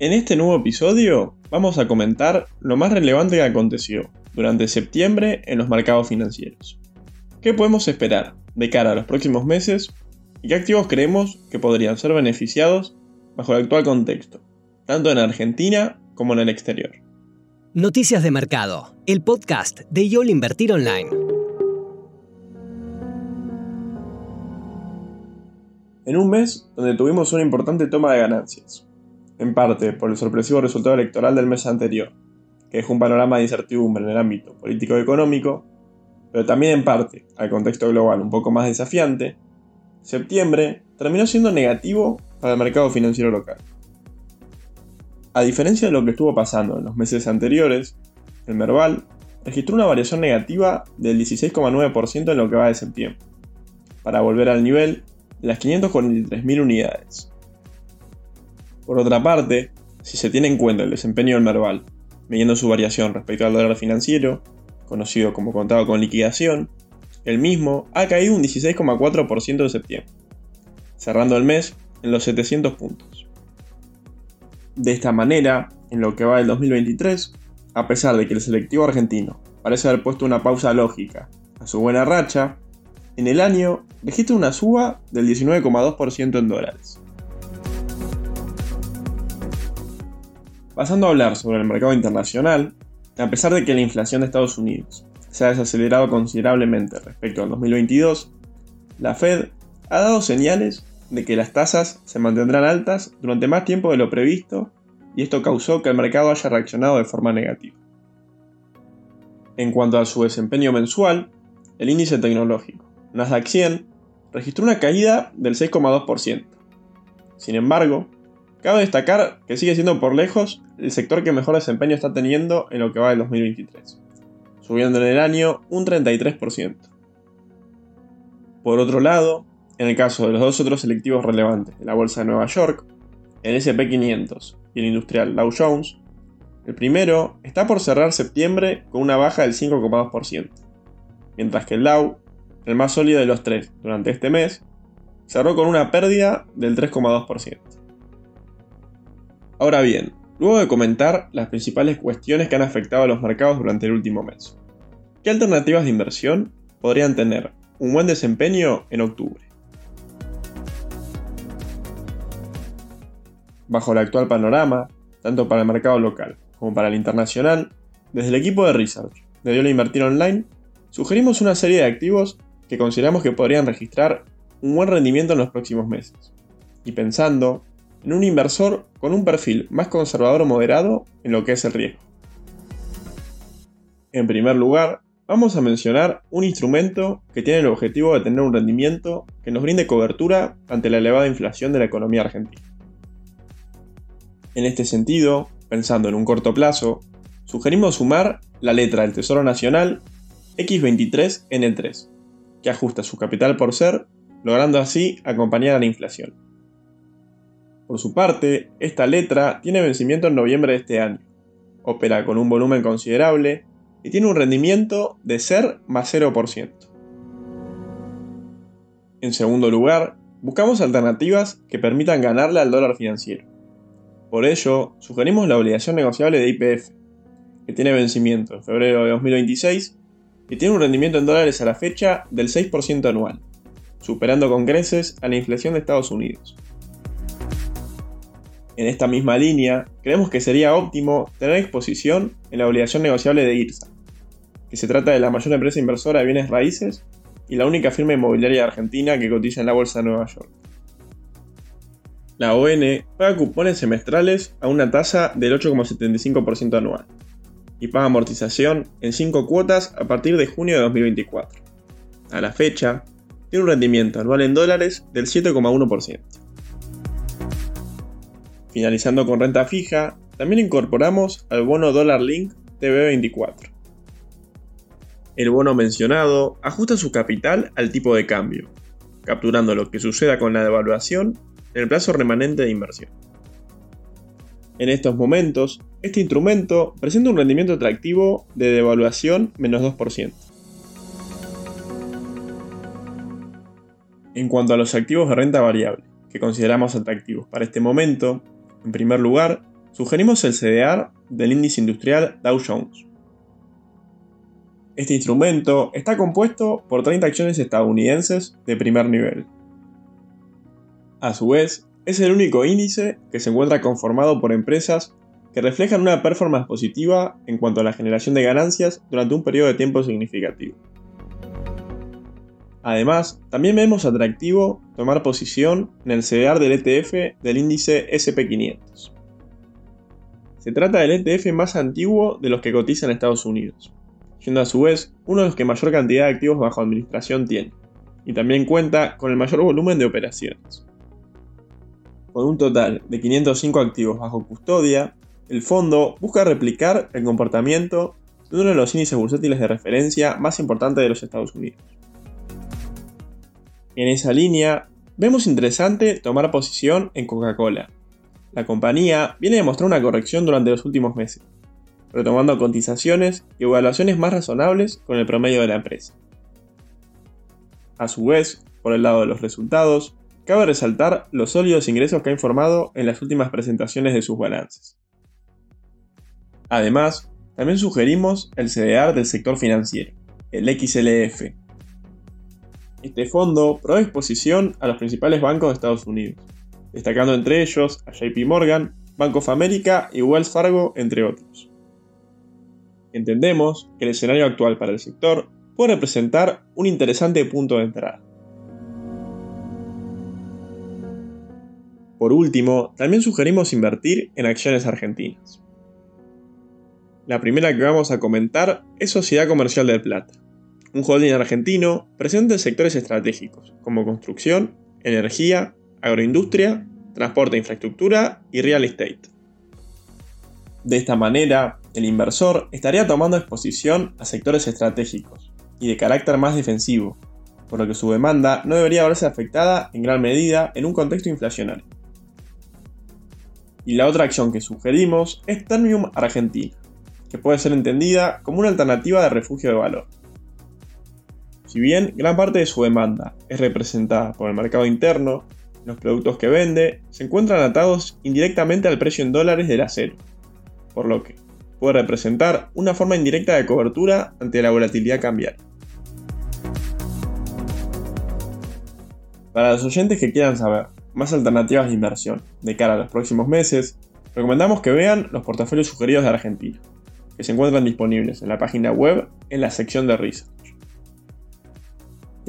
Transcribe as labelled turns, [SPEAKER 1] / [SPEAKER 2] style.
[SPEAKER 1] En este nuevo episodio vamos a comentar lo más relevante que aconteció durante septiembre en los mercados financieros. ¿Qué podemos esperar de cara a los próximos meses y qué activos creemos que podrían ser beneficiados bajo el actual contexto, tanto en Argentina como en el exterior?
[SPEAKER 2] Noticias de Mercado, el podcast de YOL Invertir Online.
[SPEAKER 1] En un mes donde tuvimos una importante toma de ganancias, en parte por el sorpresivo resultado electoral del mes anterior, que dejó un panorama de incertidumbre en el ámbito político-económico, pero también en parte al contexto global un poco más desafiante, septiembre terminó siendo negativo para el mercado financiero local. A diferencia de lo que estuvo pasando en los meses anteriores, el Merval registró una variación negativa del 16,9% en lo que va de septiembre, para volver al nivel de las 543.000 unidades. Por otra parte, si se tiene en cuenta el desempeño del Merval, midiendo su variación respecto al dólar financiero, conocido como contado con liquidación, el mismo ha caído un 16,4% de septiembre, cerrando el mes en los 700 puntos. De esta manera, en lo que va del 2023, a pesar de que el selectivo argentino parece haber puesto una pausa lógica a su buena racha, en el año registra una suba del 19,2% en dólares. Pasando a hablar sobre el mercado internacional, a pesar de que la inflación de Estados Unidos se ha desacelerado considerablemente respecto al 2022, la Fed ha dado señales de que las tasas se mantendrán altas durante más tiempo de lo previsto y esto causó que el mercado haya reaccionado de forma negativa. En cuanto a su desempeño mensual, el índice tecnológico Nasdaq 100 registró una caída del 6,2%. Sin embargo, Cabe destacar que sigue siendo por lejos el sector que mejor desempeño está teniendo en lo que va del 2023, subiendo en el año un 33%. Por otro lado, en el caso de los dos otros selectivos relevantes de la Bolsa de Nueva York, el SP500 y el industrial Dow Jones, el primero está por cerrar septiembre con una baja del 5,2%, mientras que el Dow, el más sólido de los tres durante este mes, cerró con una pérdida del 3,2%. Ahora bien, luego de comentar las principales cuestiones que han afectado a los mercados durante el último mes, ¿qué alternativas de inversión podrían tener un buen desempeño en octubre? Bajo el actual panorama, tanto para el mercado local como para el internacional, desde el equipo de Research de Diola Invertir Online, sugerimos una serie de activos que consideramos que podrían registrar un buen rendimiento en los próximos meses. Y pensando en un inversor con un perfil más conservador o moderado en lo que es el riesgo. En primer lugar, vamos a mencionar un instrumento que tiene el objetivo de tener un rendimiento que nos brinde cobertura ante la elevada inflación de la economía argentina. En este sentido, pensando en un corto plazo, sugerimos sumar la letra del Tesoro Nacional X23N3, que ajusta su capital por ser, logrando así acompañar a la inflación. Por su parte, esta letra tiene vencimiento en noviembre de este año, opera con un volumen considerable y tiene un rendimiento de ser más 0%. En segundo lugar, buscamos alternativas que permitan ganarle al dólar financiero. Por ello, sugerimos la obligación negociable de IPF, que tiene vencimiento en febrero de 2026 y tiene un rendimiento en dólares a la fecha del 6% anual, superando con creces a la inflación de Estados Unidos. En esta misma línea, creemos que sería óptimo tener exposición en la obligación negociable de IRSA, que se trata de la mayor empresa inversora de bienes raíces y la única firma inmobiliaria argentina que cotiza en la Bolsa de Nueva York. La ON paga cupones semestrales a una tasa del 8,75% anual y paga amortización en 5 cuotas a partir de junio de 2024. A la fecha, tiene un rendimiento anual en dólares del 7,1%. Finalizando con renta fija, también incorporamos al bono Dollar Link TB24. El bono mencionado ajusta su capital al tipo de cambio, capturando lo que suceda con la devaluación en el plazo remanente de inversión. En estos momentos, este instrumento presenta un rendimiento atractivo de devaluación menos 2%. En cuanto a los activos de renta variable, que consideramos atractivos para este momento, en primer lugar, sugerimos el CDR del índice industrial Dow Jones. Este instrumento está compuesto por 30 acciones estadounidenses de primer nivel. A su vez, es el único índice que se encuentra conformado por empresas que reflejan una performance positiva en cuanto a la generación de ganancias durante un periodo de tiempo significativo. Además, también vemos atractivo tomar posición en el CDR del ETF del índice SP500. Se trata del ETF más antiguo de los que cotizan en Estados Unidos, siendo a su vez uno de los que mayor cantidad de activos bajo administración tiene, y también cuenta con el mayor volumen de operaciones. Con un total de 505 activos bajo custodia, el fondo busca replicar el comportamiento de uno de los índices bursátiles de referencia más importantes de los Estados Unidos. En esa línea, vemos interesante tomar posición en Coca-Cola. La compañía viene a mostrar una corrección durante los últimos meses, retomando cotizaciones y evaluaciones más razonables con el promedio de la empresa. A su vez, por el lado de los resultados, cabe resaltar los sólidos ingresos que ha informado en las últimas presentaciones de sus balances. Además, también sugerimos el CDR del sector financiero, el XLF. Este fondo provee exposición a los principales bancos de Estados Unidos, destacando entre ellos a JP Morgan, Bank of America y Wells Fargo, entre otros. Entendemos que el escenario actual para el sector puede representar un interesante punto de entrada. Por último, también sugerimos invertir en acciones argentinas. La primera que vamos a comentar es Sociedad Comercial del Plata, un holding argentino presente en sectores estratégicos como construcción, energía, agroindustria, transporte e infraestructura y real estate. De esta manera, el inversor estaría tomando exposición a sectores estratégicos y de carácter más defensivo, por lo que su demanda no debería verse afectada en gran medida en un contexto inflacionario. Y la otra acción que sugerimos es Termium Argentina, que puede ser entendida como una alternativa de refugio de valor. Si bien gran parte de su demanda es representada por el mercado interno, los productos que vende se encuentran atados indirectamente al precio en dólares del acero, por lo que puede representar una forma indirecta de cobertura ante la volatilidad cambiaria. Para los oyentes que quieran saber más alternativas de inversión de cara a los próximos meses, recomendamos que vean los portafolios sugeridos de Argentina que se encuentran disponibles en la página web en la sección de Research.